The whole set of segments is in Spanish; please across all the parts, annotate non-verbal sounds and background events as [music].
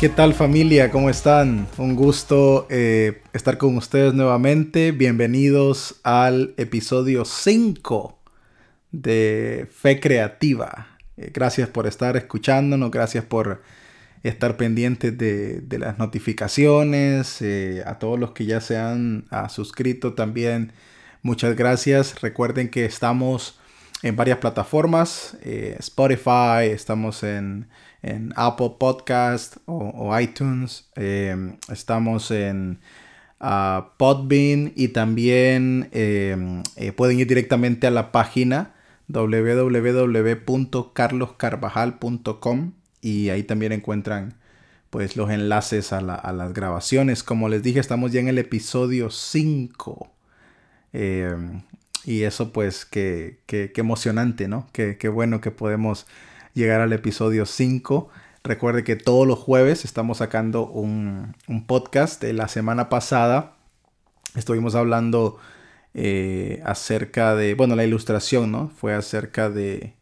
¿Qué tal familia? ¿Cómo están? Un gusto eh, estar con ustedes nuevamente. Bienvenidos al episodio 5 de Fe Creativa. Eh, gracias por estar escuchándonos, gracias por estar pendientes de, las notificaciones, eh, a todos los que ya se han ah, suscrito también. Muchas gracias. Recuerden que estamos en varias plataformas, Spotify, estamos en en Apple Podcast o, iTunes. Em, estamos en uh, Podbean y también em, eh, pueden ir directamente a la página www.carloscarvajal.com y ahí también encuentran pues los enlaces a, las grabaciones. Como les dije, estamos ya en el episodio 5. Em, y eso pues qué, qué, emocionante, ¿no? Qué, qué bueno que podemos llegar al episodio 5. Recuerde que todos los jueves estamos sacando un, podcast. La semana pasada estuvimos hablando eh, acerca de, bueno, la ilustración, ¿no? Fue acerca de,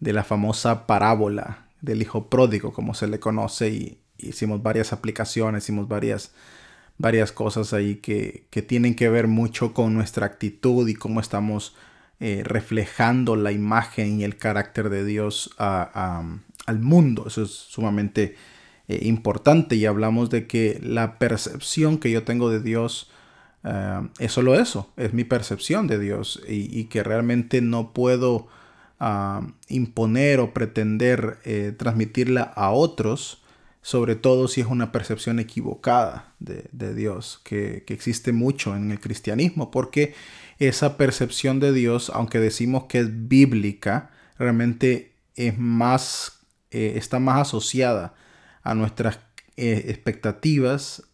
de la famosa parábola del hijo pródigo, como se le conoce, y hicimos varias aplicaciones, hicimos varias, varias cosas ahí que, que tienen que ver mucho con nuestra actitud y cómo estamos eh, reflejando la imagen y el carácter de Dios al mundo. Eso es sumamente eh, importante y hablamos de que la percepción que yo tengo de Dios eh, es solo eso, es mi percepción de Dios y, que realmente no puedo imponer o pretender transmitirla a otros sobre todo si es una percepción equivocada de, Dios, que, que, existe mucho en el cristianismo, porque esa percepción de Dios, aunque decimos que es bíblica, realmente es más, eh, está más asociada a nuestras eh, expectativas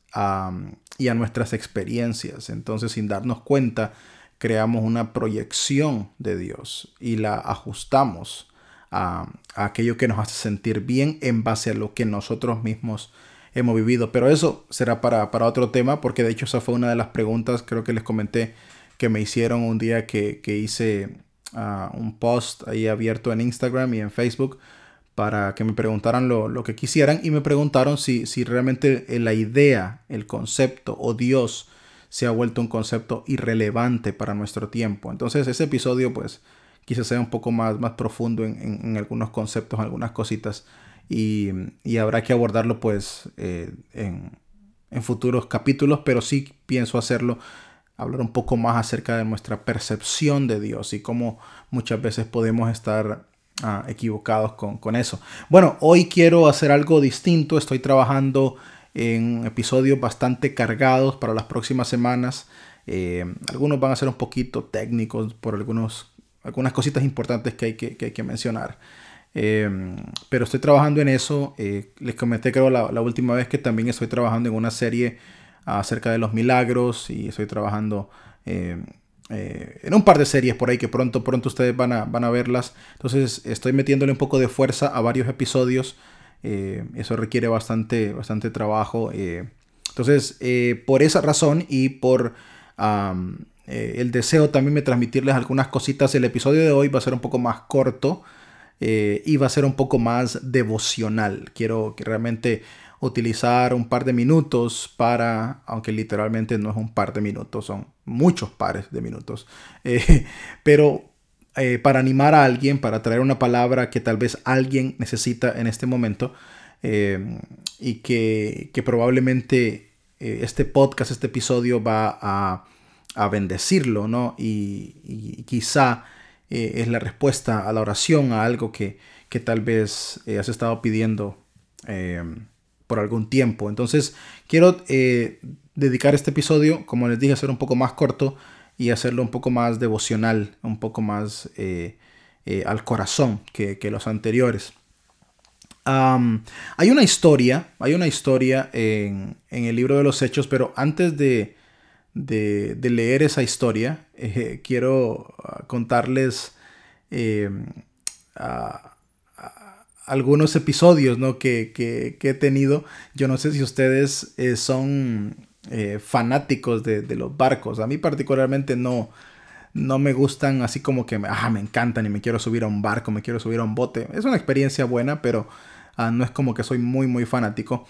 y a nuestras experiencias. Entonces, sin darnos cuenta, creamos una proyección de Dios y la ajustamos a, aquello que nos hace sentir bien en base a lo que nosotros mismos hemos vivido. Pero eso será para, para otro tema, porque de hecho esa fue una de las preguntas, creo que les comenté que me hicieron un día que, hice ah, un post ahí abierto en Instagram y en Facebook para que me preguntaran lo, que quisieran y me preguntaron si, si realmente la idea, el concepto o Dios se ha vuelto un concepto irrelevante para nuestro tiempo. Entonces ese episodio pues quizás sea un poco más, más profundo en, algunos conceptos, algunas cositas y, habrá que abordarlo pues eh, en, en futuros capítulos, pero sí pienso hacerlo hablar un poco más acerca de nuestra percepción de Dios y cómo muchas veces podemos estar ah, equivocados con, eso. Bueno, hoy quiero hacer algo distinto. Estoy trabajando en episodios bastante cargados para las próximas semanas. Eh, algunos van a ser un poquito técnicos por algunos, algunas cositas importantes que hay que, hay que mencionar. Eh, pero estoy trabajando en eso. Eh, les comenté creo la, la última vez que también estoy trabajando en una serie acerca de los milagros y estoy trabajando eh, en un par de series por ahí que pronto, pronto ustedes van a, van a verlas. Entonces estoy metiéndole un poco de fuerza a varios episodios. Eso requiere bastante, bastante trabajo. entonces, por esa razón y por el deseo también de transmitirles algunas cositas, el episodio de hoy va a ser un poco más corto. y va a ser un poco más devocional. Quiero que realmente utilizar un par de minutos para, aunque literalmente no es un par de minutos, son muchos pares de minutos, [laughs] eh, pero eh, para animar a alguien, para traer una palabra que tal vez alguien necesita en este momento eh, y que, probablemente este podcast, este episodio va a, bendecirlo, ¿no? Y, quizá es la respuesta a la oración, a algo que, que tal vez has estado pidiendo por algún tiempo. Entonces quiero eh, dedicar este episodio, como les dije, a ser un poco más corto y hacerlo un poco más devocional, un poco más eh, eh, al corazón que, los anteriores. hay una historia, hay una historia en, el libro de los hechos, pero antes de, leer esa historia, quiero ah, contarles algunos episodios ¿no? que, he tenido. Yo no sé si ustedes eh, son eh, fanáticos de, los barcos. A mí particularmente no, no me gustan así como que ah, me encantan y me quiero subir a un barco, me quiero subir a un bote. Es una experiencia buena, pero Ah, no es como que soy muy, muy fanático.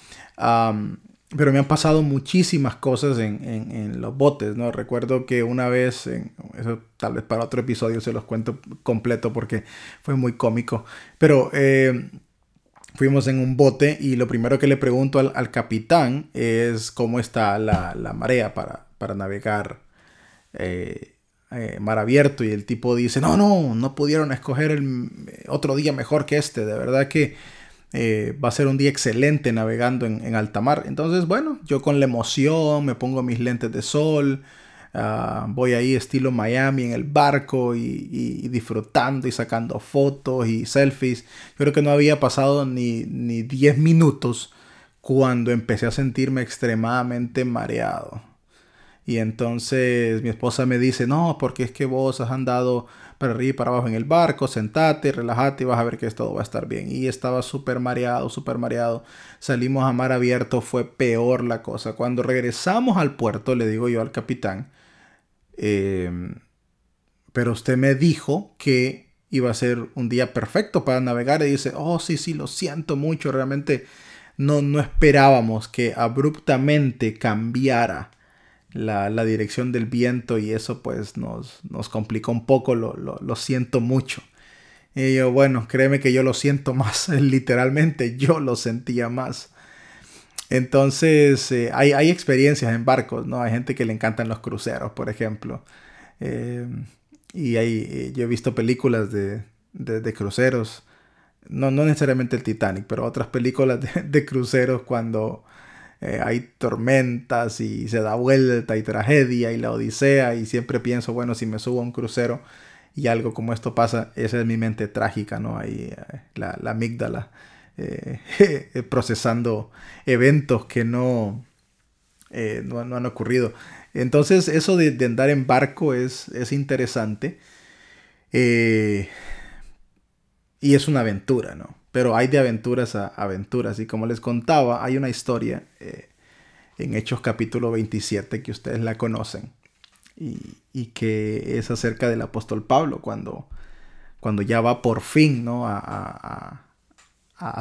Pero me han pasado muchísimas cosas en, los botes, ¿no? Recuerdo que una vez, eso tal vez para otro episodio se los cuento completo porque fue muy cómico, pero eh, fuimos en un bote y lo primero que le pregunto al, capitán es cómo está la, marea para, para navegar eh, eh, mar abierto y el tipo dice, no, no, no pudieron escoger el otro día mejor que este, de verdad que eh, va a ser un día excelente navegando en, alta mar. Entonces, bueno, yo con la emoción me pongo mis lentes de sol, ah, voy ahí estilo Miami en el barco y, disfrutando y sacando fotos y selfies. Yo creo que no había pasado ni, ni 10 minutos cuando empecé a sentirme extremadamente mareado. Y entonces mi esposa me dice, no, porque es que vos has andado para arriba y para abajo en el barco, sentate, relájate y vas a ver que todo va a estar bien. Y estaba súper mareado, súper mareado. Salimos a mar abierto, fue peor la cosa. Cuando regresamos al puerto, le digo yo al capitán, em, pero usted me dijo que iba a ser un día perfecto para navegar y dice, oh sí, sí, lo siento mucho, realmente no, no esperábamos que abruptamente cambiara la, dirección del viento y eso pues nos, nos complicó un poco, lo, lo, siento mucho. Y yo, bueno, créeme que yo lo siento [laughs] más, literalmente yo lo sentía más. Entonces, eh, hay, hay, experiencias en barcos, ¿no? Hay gente que le encantan los cruceros, por ejemplo. Eh, y eh, yo he visto películas de, de, cruceros, no, no necesariamente el Titanic, pero otras películas de, de cruceros cuando eh, hay tormentas y se da vuelta y tragedia y la odisea y siempre pienso, bueno, si me subo a un crucero y algo como esto pasa, esa es mi mente trágica, ¿no? Ahí eh, la, amígdala [laughs] eh, procesando eventos que no, no, han ocurrido. Entonces eso de, andar en barco es, es interesante. Y es una aventura, ¿no? pero hay de aventuras a aventuras. Y como les contaba, hay una historia eh, en Hechos capítulo 27 que ustedes la conocen y, que es acerca del apóstol Pablo cuando, cuando ya va por fin ¿no? a,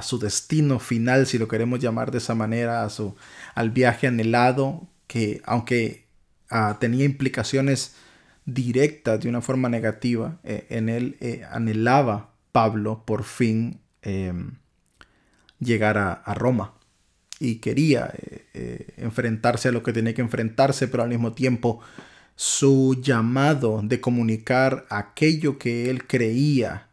su destino final, si lo queremos llamar de esa manera, a su, al viaje anhelado, que aunque ah, tenía implicaciones directas de una forma negativa, eh, en él eh, anhelaba Pablo por fin Em, llegar a, Roma y quería eh, eh, enfrentarse a lo que tenía que enfrentarse, pero al mismo tiempo su llamado de comunicar aquello que él creía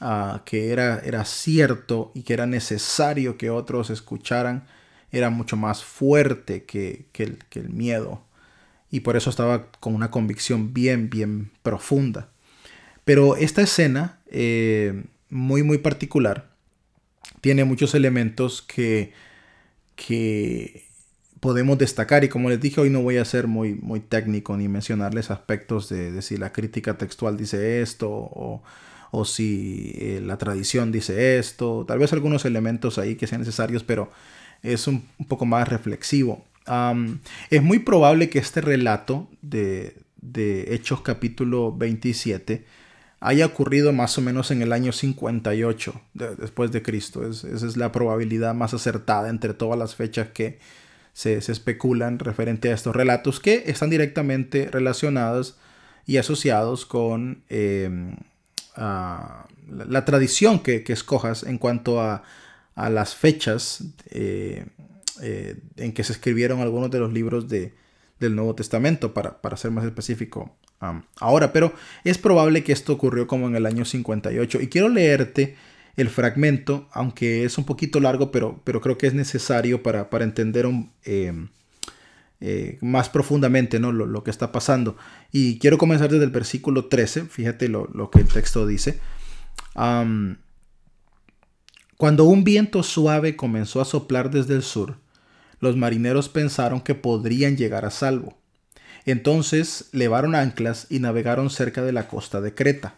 ah, que era, era cierto y que era necesario que otros escucharan era mucho más fuerte que, el, que el miedo. Y por eso estaba con una convicción bien, bien profunda. Pero esta escena eh, muy, muy particular. Tiene muchos elementos que, que podemos destacar y como les dije hoy no voy a ser muy, muy técnico ni mencionarles aspectos de, si la crítica textual dice esto o, o si eh, la tradición dice esto, tal vez algunos elementos ahí que sean necesarios, pero es un, poco más reflexivo. es muy probable que este relato de, de Hechos capítulo 27 haya ocurrido más o menos en el año 58 después de Cristo. esa es la probabilidad más acertada entre todas las fechas que se, especulan referente a estos relatos que están directamente relacionados y asociados con em, la, tradición que, escojas en cuanto a, las fechas eh, eh, en que se escribieron algunos de los libros de, del Nuevo Testamento, para, para ser más específico ahora, pero es probable que esto ocurrió como en el año 58. Y quiero leerte el fragmento, aunque es un poquito largo, pero, pero creo que es necesario para, entender em, eh, más profundamente ¿no? lo, que está pasando. Y quiero comenzar desde el versículo 13, fíjate lo, que el texto dice. cuando un viento suave comenzó a soplar desde el sur, los marineros pensaron que podrían llegar a salvo entonces levaron anclas y navegaron cerca de la costa de Creta.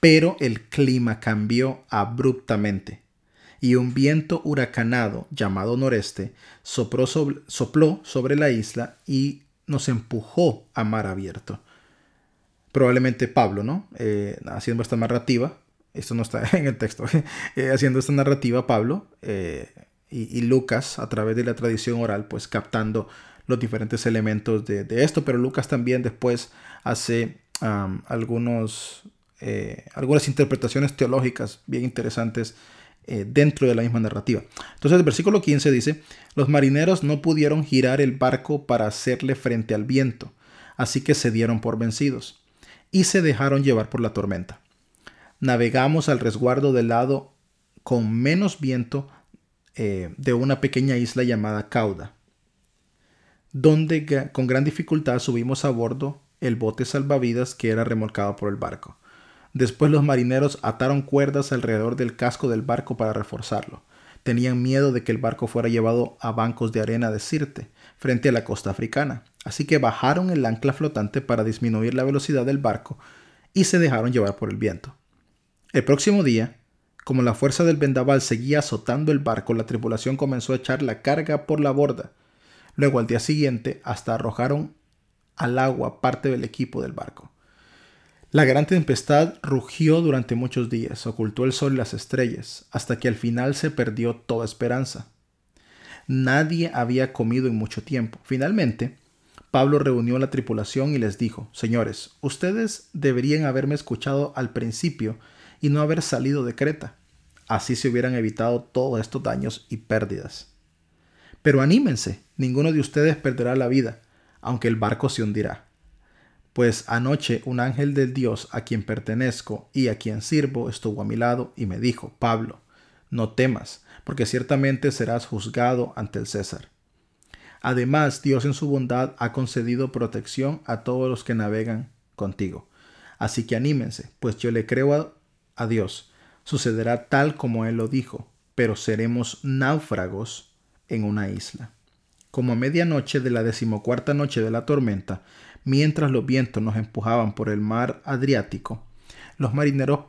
Pero el clima cambió abruptamente y un viento huracanado llamado noreste sopló sobre, la isla y nos empujó a mar abierto. Probablemente Pablo, ¿no? Eh, haciendo esta narrativa, esto no está [laughs] en el texto, [laughs] eh, haciendo esta narrativa Pablo eh, y, Lucas a través de la tradición oral, pues captando los diferentes elementos de, esto, pero Lucas también después hace algunos, eh, algunas interpretaciones teológicas bien interesantes dentro de la misma narrativa. Entonces el versículo 15 dice, los marineros no pudieron girar el barco para hacerle frente al viento, así que se dieron por vencidos y se dejaron llevar por la tormenta navegamos al resguardo del lado con menos viento eh, de una pequeña isla llamada Cauda, donde con gran dificultad subimos a bordo el bote salvavidas que era remolcado por el barco. Después los marineros ataron cuerdas alrededor del casco del barco para reforzarlo. Tenían miedo de que el barco fuera llevado a bancos de arena de Sirte, frente a la costa africana, así que bajaron el ancla flotante para disminuir la velocidad del barco y se dejaron llevar por el viento. El próximo día, como la fuerza del vendaval seguía azotando el barco, la tripulación comenzó a echar la carga por la borda. Luego al día siguiente hasta arrojaron al agua parte del equipo del barco. La gran tempestad rugió durante muchos días, ocultó el sol y las estrellas, hasta que al final se perdió toda esperanza. Nadie había comido en mucho tiempo. Finalmente, Pablo reunió a la tripulación y les dijo, Señores, ustedes deberían haberme escuchado al principio y no haber salido de Creta. Así se hubieran evitado todos estos daños y pérdidas. Pero anímense, ninguno de ustedes perderá la vida, aunque el barco se hundirá. Pues anoche un ángel del Dios a quien pertenezco y a quien sirvo estuvo a mi lado y me dijo, Pablo, no temas, porque ciertamente serás juzgado ante el César. Además, Dios en su bondad ha concedido protección a todos los que navegan contigo. Así que anímense, pues yo le creo a a Dios. Sucederá tal como Él lo dijo, pero seremos náufragos en una isla. Como a medianoche de la decimocuarta noche de la tormenta, mientras los vientos nos empujaban por el mar Adriático, los marineros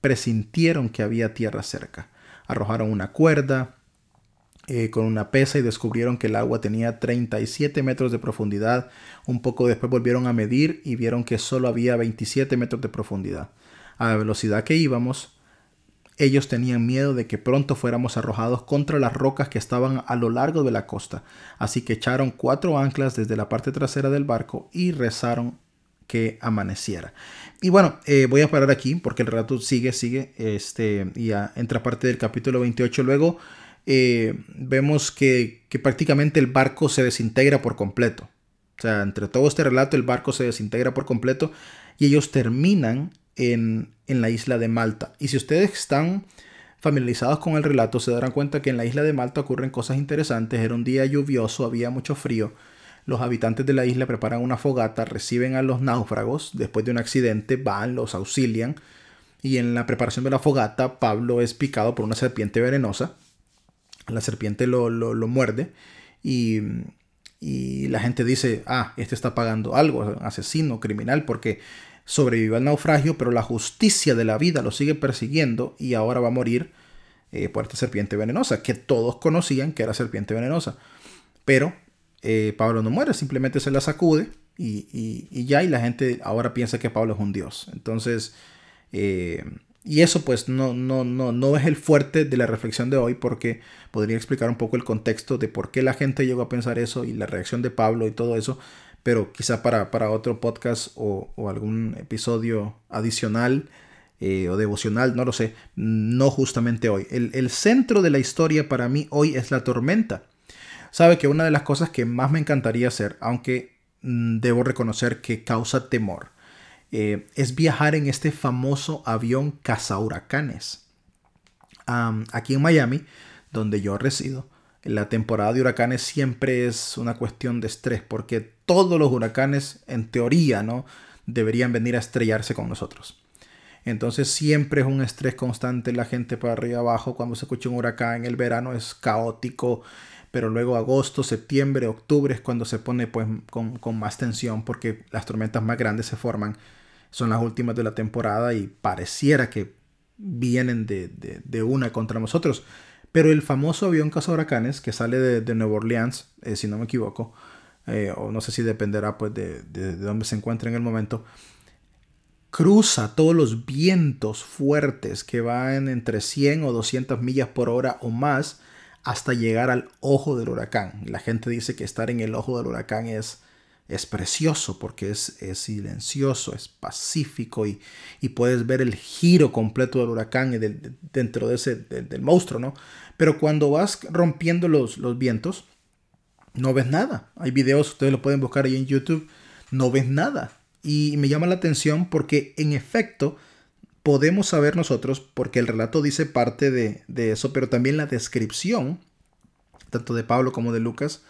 presintieron que había tierra cerca. Arrojaron una cuerda eh, con una pesa y descubrieron que el agua tenía 37 metros de profundidad. Un poco después volvieron a medir y vieron que solo había 27 metros de profundidad a la velocidad que íbamos, ellos tenían miedo de que pronto fuéramos arrojados contra las rocas que estaban a lo largo de la costa, así que echaron cuatro anclas desde la parte trasera del barco y rezaron que amaneciera. Y bueno, eh, voy a parar aquí porque el relato sigue, sigue, este, y entra parte del capítulo 28. Luego eh, vemos que, que prácticamente el barco se desintegra por completo. O sea, entre todo este relato el barco se desintegra por completo y ellos terminan en, la isla de Malta. Y si ustedes están familiarizados con el relato, se darán cuenta que en la isla de Malta ocurren cosas interesantes. Era un día lluvioso, había mucho frío. Los habitantes de la isla preparan una fogata, reciben a los náufragos después de un accidente, van, los auxilian. Y en la preparación de la fogata, Pablo es picado por una serpiente venenosa. La serpiente lo, muerde y, y, la gente dice, ah, este está pagando algo, asesino, criminal, porque sobrevivió al naufragio, pero la justicia de la vida lo sigue persiguiendo y ahora va a morir eh, por esta serpiente venenosa, que todos conocían que era serpiente venenosa. Pero eh, Pablo no muere, simplemente se la sacude y, ya, y la gente ahora piensa que Pablo es un dios. Entonces, eh, y eso pues no, no, no, no es el fuerte de la reflexión de hoy porque podría explicar un poco el contexto de por qué la gente llegó a pensar eso y la reacción de Pablo y todo eso pero quizá para, para otro podcast o, algún episodio adicional eh, o devocional, no lo sé, no justamente hoy. El, centro de la historia para mí hoy es la tormenta. Sabe que una de las cosas que más me encantaría hacer, aunque mm, debo reconocer que causa temor, eh, es viajar en este famoso avión cazahuracanes. aquí en Miami, donde yo resido, la temporada de huracanes siempre es una cuestión de estrés, porque todos los huracanes, en teoría, ¿no? Deberían venir a estrellarse con nosotros. Entonces siempre es un estrés constante la gente para arriba y abajo. Cuando se escucha un huracán, el verano es caótico, pero luego agosto, septiembre, octubre es cuando se pone pues con, más tensión porque las tormentas más grandes se forman. Son las últimas de la temporada y pareciera que vienen de, una contra nosotros. Pero el famoso avión huracanes que sale de, de Nueva Orleans, eh, si no me equivoco, eh, o no sé si dependerá pues de, de, dónde se encuentre en el momento, cruza todos los vientos fuertes que van entre 100 o 200 millas por hora o más hasta llegar al ojo del huracán. La gente dice que estar en el ojo del huracán es, es precioso porque es, es silencioso, es pacífico y, y, puedes ver el giro completo del huracán dentro de ese, del, monstruo, ¿no? Pero cuando vas rompiendo los, los vientos, no ves nada. Hay videos, ustedes lo pueden buscar ahí en YouTube, no ves nada. Y me llama la atención porque en efecto podemos saber nosotros, porque el relato dice parte de, eso, pero también la descripción, tanto de Pablo como de Lucas,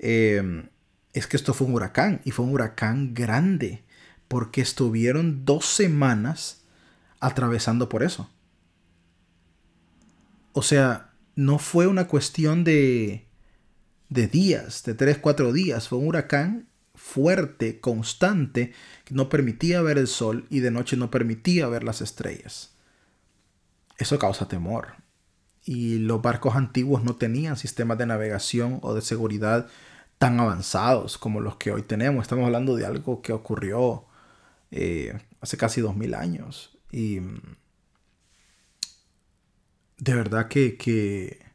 eh, es que esto fue un huracán, y fue un huracán grande, porque estuvieron dos semanas atravesando por eso. O sea, no fue una cuestión de, de días, de tres, cuatro días, fue un huracán fuerte, constante, que no permitía ver el sol y de noche no permitía ver las estrellas. Eso causa temor. Y los barcos antiguos no tenían sistemas de navegación o de seguridad tan avanzados como los que hoy tenemos. Estamos hablando de algo que ocurrió eh, hace casi dos mil años. Y de verdad que, que,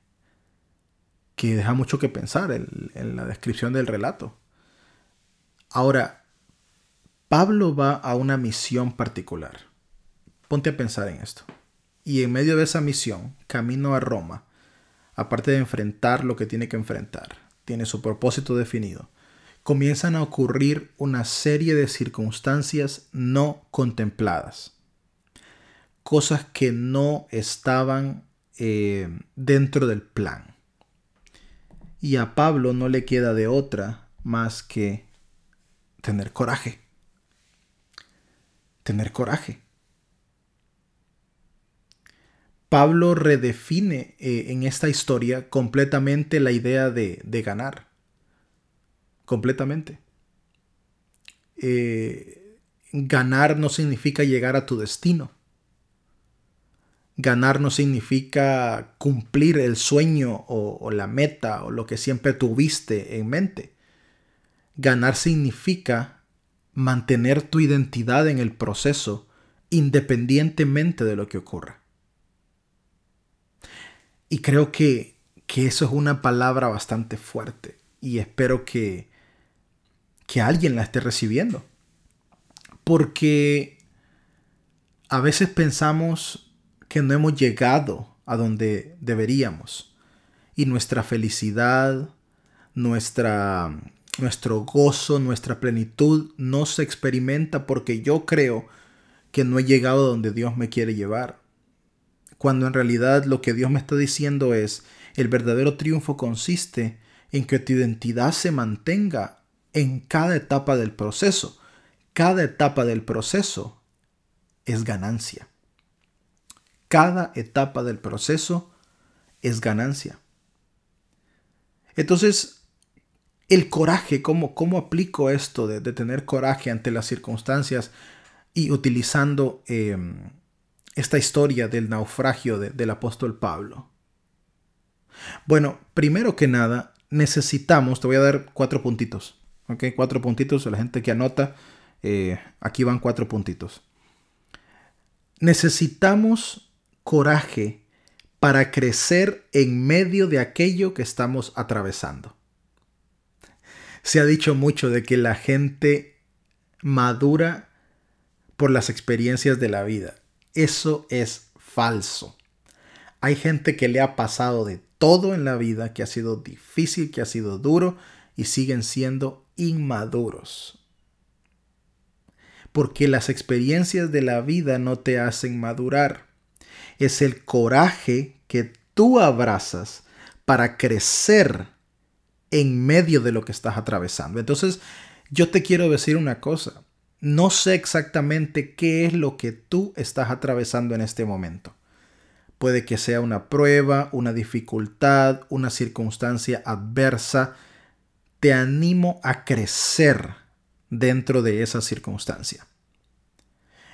deja mucho que pensar en la descripción del relato. Ahora, Pablo va a una misión particular. Ponte a pensar en esto. Y en medio de esa misión, camino a Roma, aparte de enfrentar lo que tiene que enfrentar, tiene su propósito definido, comienzan a ocurrir una serie de circunstancias no contempladas. Cosas que no estaban eh, dentro del plan. Y a Pablo no le queda de otra más que tener coraje. Tener coraje. Pablo redefine eh, en esta historia completamente la idea de, ganar. Completamente. Eh, ganar no significa llegar a tu destino. Ganar no significa cumplir el sueño o la meta o lo que siempre tuviste en mente. Ganar significa mantener tu identidad en el proceso independientemente de lo que ocurra. Y creo que, que eso es una palabra bastante fuerte y espero que, que alguien la esté recibiendo. Porque a veces pensamos que no hemos llegado a donde deberíamos y nuestra felicidad, nuestra nuestro gozo, nuestra plenitud no se experimenta porque yo creo que no he llegado a donde Dios me quiere llevar. Cuando en realidad lo que Dios me está diciendo es, el verdadero triunfo consiste en que tu identidad se mantenga en cada etapa del proceso. Cada etapa del proceso es ganancia. Cada etapa del proceso es ganancia. Entonces, el coraje, cómo, cómo aplico esto de, tener coraje ante las circunstancias y utilizando em, esta historia del naufragio del apóstol Pablo. Bueno, primero que nada, necesitamos, te voy a dar cuatro puntitos, ¿ok? Cuatro puntitos, a la gente que anota, eh, aquí van cuatro puntitos. Necesitamos coraje para crecer en medio de aquello que estamos atravesando. Se ha dicho mucho de que la gente madura por las experiencias de la vida. Eso es falso. Hay gente que le ha pasado de todo en la vida, que ha sido difícil, que ha sido duro y siguen siendo inmaduros. Porque las experiencias de la vida no te hacen madurar. Es el coraje que tú abrazas para crecer en medio de lo que estás atravesando. Entonces, yo te quiero decir una cosa. No sé exactamente qué es lo que tú estás atravesando en este momento. Puede que sea una prueba, una dificultad, una circunstancia adversa. Te animo a crecer dentro de esa circunstancia.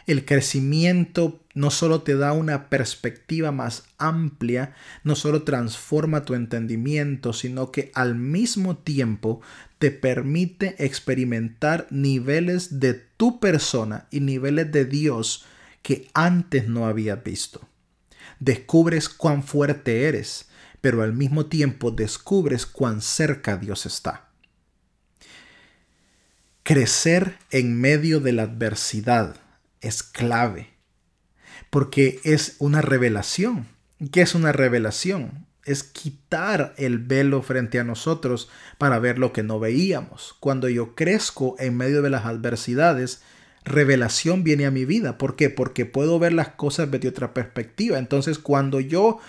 El crecimiento no solo te da una perspectiva más amplia, no solo transforma tu entendimiento, sino que al mismo tiempo te permite experimentar niveles de tu persona y niveles de Dios que antes no habías visto. Descubres cuán fuerte eres, pero al mismo tiempo descubres cuán cerca Dios está. Crecer en medio de la adversidad es clave, porque es una revelación. ¿Qué es una revelación? Es quitar el velo frente a nosotros para ver lo que no veíamos. Cuando yo crezco en medio de las adversidades, revelación viene a mi vida. ¿Por qué? Porque puedo ver las cosas desde otra perspectiva. Entonces, cuando yo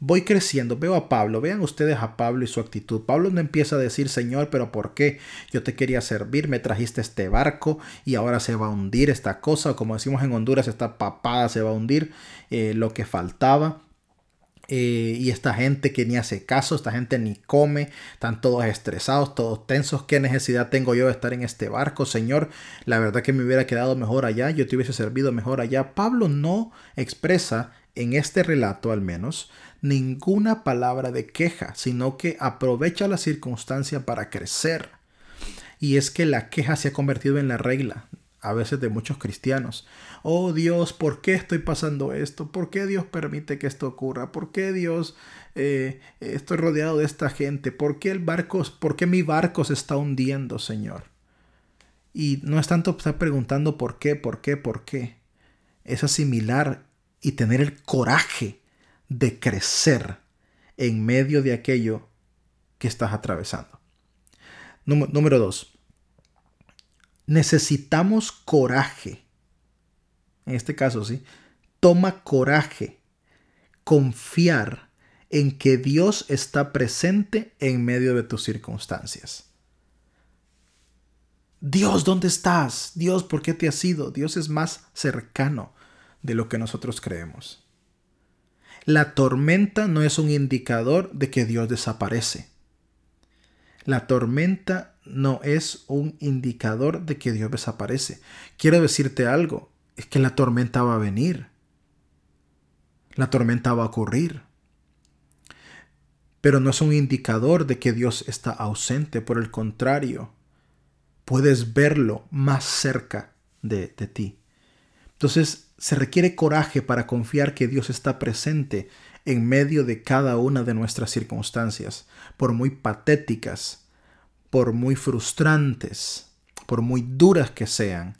voy creciendo, veo a Pablo, vean ustedes a Pablo y su actitud. Pablo no empieza a decir, Señor, pero ¿por qué? Yo te quería servir, me trajiste este barco y ahora se va a hundir esta cosa, como decimos en Honduras, esta papada se va a hundir, eh, lo que faltaba. Eh, y esta gente que ni hace caso, esta gente ni come, están todos estresados, todos tensos. ¿Qué necesidad tengo yo de estar en este barco, Señor? La verdad que me hubiera quedado mejor allá, yo te hubiese servido mejor allá. Pablo no expresa en este relato al menos ninguna palabra de queja, sino que aprovecha la circunstancia para crecer. Y es que la queja se ha convertido en la regla, a veces de muchos cristianos. Oh Dios, ¿por qué estoy pasando esto? ¿Por qué Dios permite que esto ocurra? ¿Por qué Dios eh, estoy rodeado de esta gente? ¿Por qué el barco, por qué mi barco se está hundiendo, Señor? Y no es tanto estar preguntando por qué, por qué, por qué. Es asimilar y tener el coraje de crecer en medio de aquello que estás atravesando. Número dos, necesitamos coraje. En este caso, sí. Toma coraje. Confiar en que Dios está presente en medio de tus circunstancias. Dios, ¿dónde estás? Dios, ¿por qué te has ido? Dios es más cercano de lo que nosotros creemos. La tormenta no es un indicador de que Dios desaparece. La tormenta no es un indicador de que Dios desaparece. Quiero decirte algo, es que la tormenta va a venir. La tormenta va a ocurrir. Pero no es un indicador de que Dios está ausente, por el contrario, puedes verlo más cerca de, de ti. Entonces, se requiere coraje para confiar que Dios está presente en medio de cada una de nuestras circunstancias, por muy patéticas, por muy frustrantes, por muy duras que sean.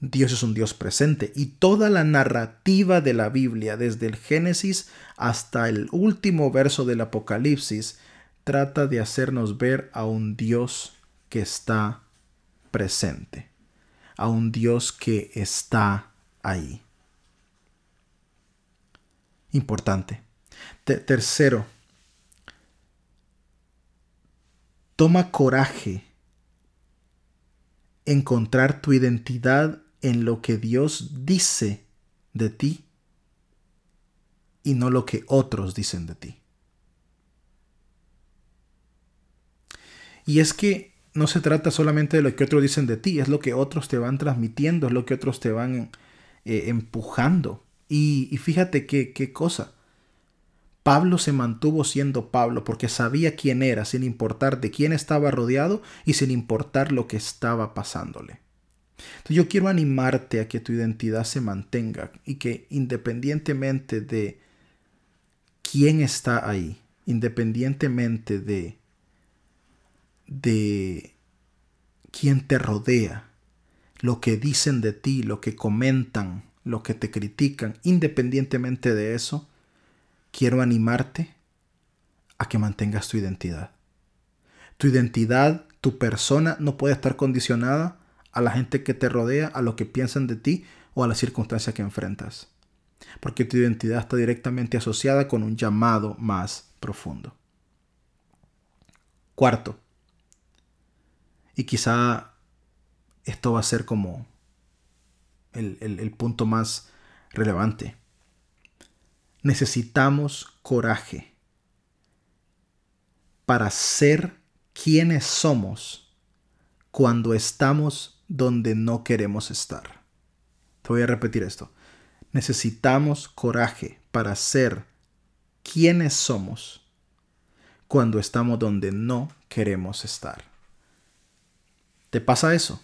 Dios es un Dios presente y toda la narrativa de la Biblia, desde el Génesis hasta el último verso del Apocalipsis, trata de hacernos ver a un Dios que está presente, a un Dios que está ahí. Importante. tercero, toma coraje encontrar tu identidad en lo que Dios dice de ti y no lo que otros dicen de ti. Y es que no se trata solamente de lo que otros dicen de ti, es lo que otros te van transmitiendo, es lo que otros te van eh, empujando. Y, fíjate qué, qué cosa. Pablo se mantuvo siendo Pablo porque sabía quién era, sin importar de quién estaba rodeado y sin importar lo que estaba pasándole. Entonces yo quiero animarte a que tu identidad se mantenga y que independientemente de quién está ahí, independientemente de de quién te rodea, lo que dicen de ti, lo que comentan, lo que te critican, independientemente de eso, quiero animarte a que mantengas tu identidad. Tu identidad, tu persona no puede estar condicionada a la gente que te rodea, a lo que piensan de ti o a las circunstancias que enfrentas. Porque tu identidad está directamente asociada con un llamado más profundo. Cuarto, y quizá esto va a ser como el, punto más relevante. Necesitamos coraje para ser quienes somos cuando estamos donde no queremos estar. Te voy a repetir esto. necesitamos coraje para ser quienes somos cuando estamos donde no queremos estar. ¿Te pasa eso?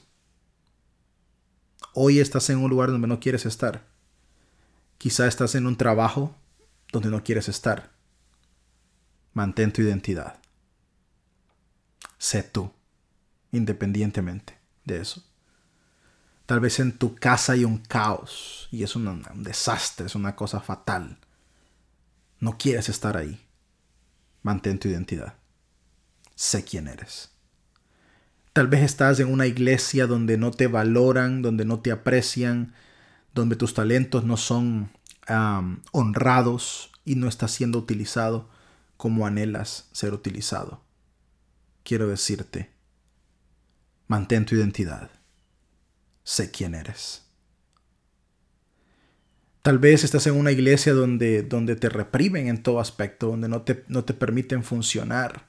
Hoy estás en un lugar donde no quieres estar. Quizá estás en un trabajo donde no quieres estar. Mantén tu identidad. Sé tú, independientemente de eso. Tal vez en tu casa hay un caos y es un, desastre, es una cosa fatal. No quieres estar ahí. Mantén tu identidad. Sé quién eres. Tal vez estás en una iglesia donde no te valoran, donde no te aprecian, donde tus talentos no son honrados y no estás siendo utilizado como anhelas ser utilizado. Quiero decirte, mantén tu identidad. Sé quién eres. Tal vez estás en una iglesia donde, donde te reprimen en todo aspecto, donde no te, no te permiten funcionar,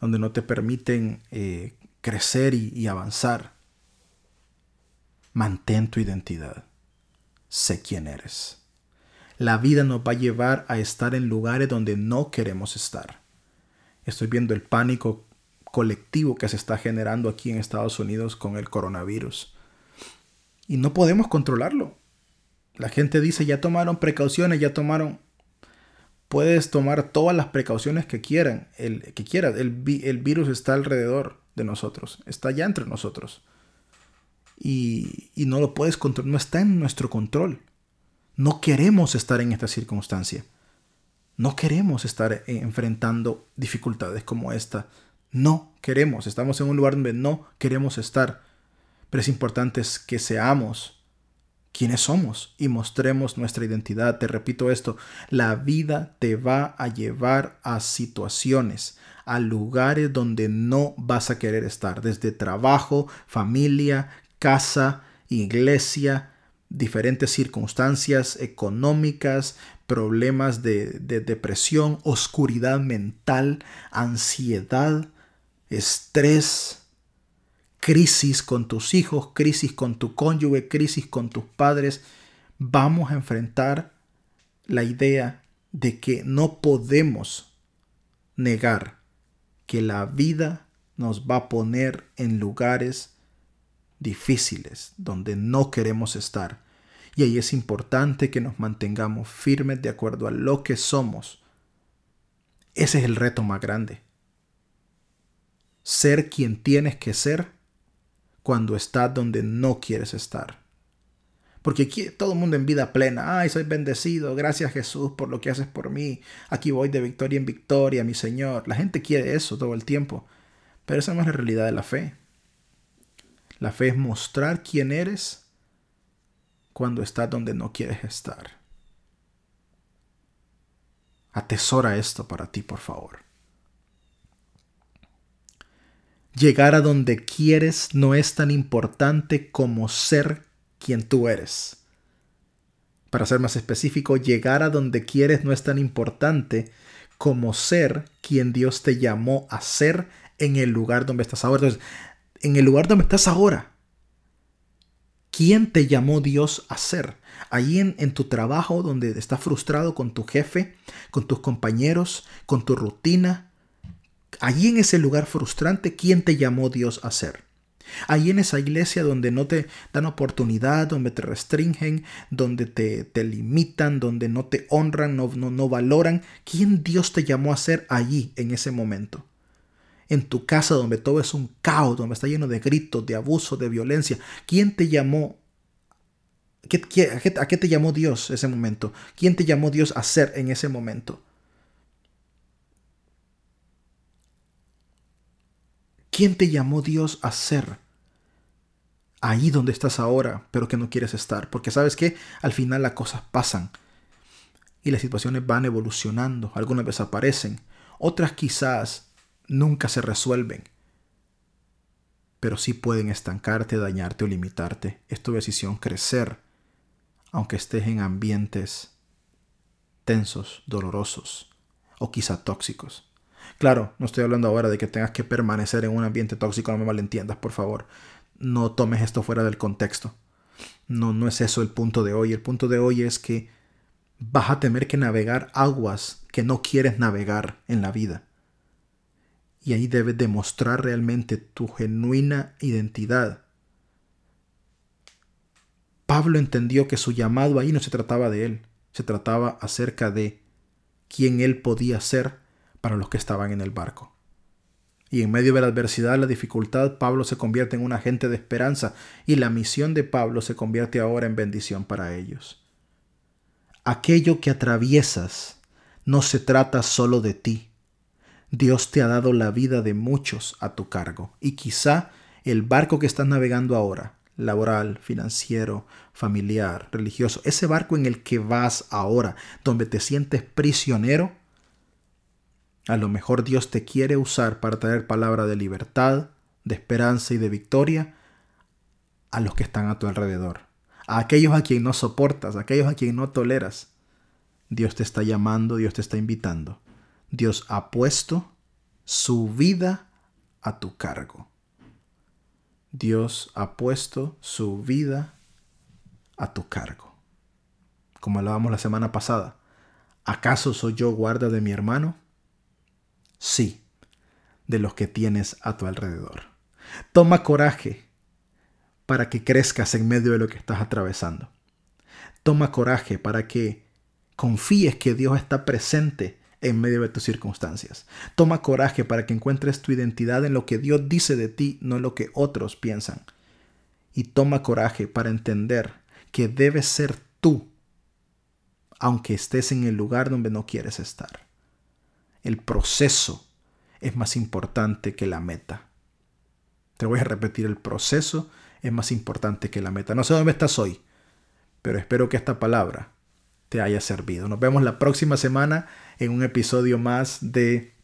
donde no te permiten eh, crecer y, avanzar. Mantén tu identidad. Sé quién eres. La vida nos va a llevar a estar en lugares donde no queremos estar. Estoy viendo el pánico colectivo que se está generando aquí en Estados Unidos con el coronavirus. Y no podemos controlarlo. La gente dice, ya tomaron precauciones, ya tomaron... Puedes tomar todas las precauciones que quieran, el, que quieras. El virus está alrededor de nosotros, está ya entre nosotros. Y, y no lo puedes controlar, no está en nuestro control. No queremos estar en esta circunstancia. No queremos estar enfrentando dificultades como esta. No queremos. Estamos en un lugar donde no queremos estar. Pero es importante que seamos quiénes somos y mostremos nuestra identidad. Te repito esto, la vida te va a llevar a situaciones, a lugares donde no vas a querer estar, desde trabajo, familia, casa, iglesia, diferentes circunstancias económicas, problemas de, de depresión, oscuridad mental, ansiedad, estrés, crisis con tus hijos, crisis con tu cónyuge, crisis con tus padres, vamos a enfrentar la idea de que no podemos negar que la vida nos va a poner en lugares difíciles donde no queremos estar. Y ahí es importante que nos mantengamos firmes de acuerdo a lo que somos. Ese es el reto más grande. Ser quien tienes que ser cuando estás donde no quieres estar. Porque aquí todo el mundo en vida plena, ay, soy bendecido, gracias Jesús por lo que haces por mí, aquí voy de victoria en victoria, mi Señor. La gente quiere eso todo el tiempo, pero esa no es la realidad de la fe. La fe es mostrar quién eres cuando estás donde no quieres estar. Atesora esto para ti, por favor. Llegar a donde quieres no es tan importante como ser quien tú eres. Para ser más específico, llegar a donde quieres no es tan importante como ser quien Dios te llamó a ser en el lugar donde estás ahora. Entonces, en el lugar donde estás ahora, ¿quién te llamó Dios a ser? Allí en, en tu trabajo donde estás frustrado con tu jefe, con tus compañeros, con tu rutina, allí en ese lugar frustrante, ¿quién te llamó Dios a ser? Allí en esa iglesia donde no te dan oportunidad, donde te restringen, donde te, te limitan, donde no te honran, no, no, no valoran, ¿quién Dios te llamó a ser allí en ese momento? En tu casa donde todo es un caos, donde está lleno de gritos, de abuso, de violencia, ¿quién te llamó a qué te llamó Dios ese momento? ¿Quién te llamó Dios a ser en ese momento? ¿Quién te llamó Dios a ser? Ahí donde estás ahora, pero que no quieres estar. Porque sabes que al final las cosas pasan y las situaciones van evolucionando. Algunas veces aparecen, otras quizás nunca se resuelven. Pero sí pueden estancarte, dañarte o limitarte. Es tu decisión crecer, aunque estés en ambientes tensos, dolorosos o quizá tóxicos. Claro, no estoy hablando ahora de que tengas que permanecer en un ambiente tóxico, no me malentiendas, por favor. No tomes esto fuera del contexto. No, no es eso el punto de hoy. El punto de hoy es que vas a tener que navegar aguas que no quieres navegar en la vida. Y ahí debes demostrar realmente tu genuina identidad. Pablo entendió que su llamado ahí no se trataba de él, se trataba acerca de quién él podía ser para los que estaban en el barco. Y en medio de la adversidad, la dificultad, Pablo se convierte en un agente de esperanza y la misión de Pablo se convierte ahora en bendición para ellos. Aquello que atraviesas no se trata solo de ti. Dios te ha dado la vida de muchos a tu cargo y quizá el barco que estás navegando ahora, laboral, financiero, familiar, religioso, ese barco en el que vas ahora, donde te sientes prisionero, a lo mejor Dios te quiere usar para traer palabra de libertad, de esperanza y de victoria a los que están a tu alrededor, a aquellos a quien no soportas, a aquellos a quien no toleras. Dios te está llamando, Dios te está invitando. Dios ha puesto su vida a tu cargo. Dios ha puesto su vida a tu cargo. Como hablábamos la semana pasada, ¿acaso soy yo guarda de mi hermano? Sí, de los que tienes a tu alrededor. Toma coraje para que crezcas en medio de lo que estás atravesando. Toma coraje para que confíes que Dios está presente en medio de tus circunstancias. Toma coraje para que encuentres tu identidad en lo que Dios dice de ti, no en lo que otros piensan. Y toma coraje para entender que debes ser tú, aunque estés en el lugar donde no quieres estar. El proceso es más importante que la meta. Te voy a repetir, el proceso es más importante que la meta. No sé dónde estás hoy, pero espero que esta palabra te haya servido. Nos vemos la próxima semana en un episodio más de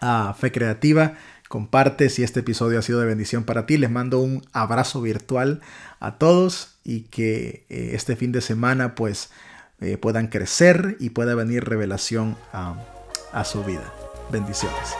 ah, Fe Creativa. Comparte si este episodio ha sido de bendición para ti. Les mando un abrazo virtual a todos y que eh, este fin de semana pues eh, puedan crecer y pueda venir revelación a a su vida. Bendiciones.